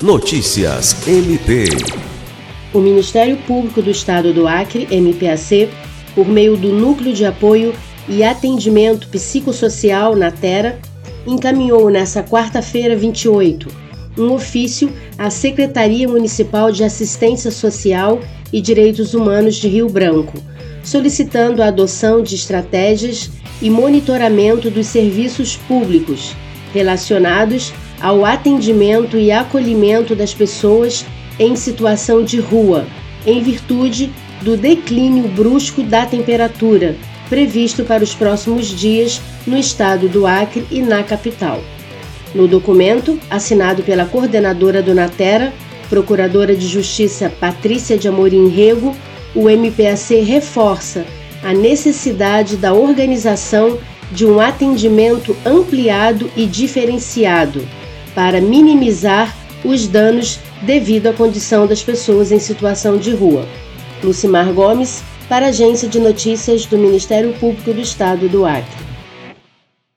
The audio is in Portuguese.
Notícias MP. O Ministério Público do Estado do Acre, MPAC, por meio do Núcleo de Apoio e Atendimento Psicossocial na Terra, encaminhou nesta quarta-feira 28 um ofício à Secretaria Municipal de Assistência Social e Direitos Humanos de Rio Branco, solicitando a adoção de estratégias e monitoramento dos serviços públicos relacionados ao atendimento e acolhimento das pessoas em situação de rua, em virtude do declínio brusco da temperatura previsto para os próximos dias no estado do Acre e na capital. No documento, assinado pela coordenadora do Natera, Procuradora de Justiça Patrícia de Amorim Rego, o MPAC reforça a necessidade da organização de um atendimento ampliado e diferenciado para minimizar os danos devido à condição das pessoas em situação de rua. Lucimar Gomes, para a Agência de Notícias do Ministério Público do Estado do Acre.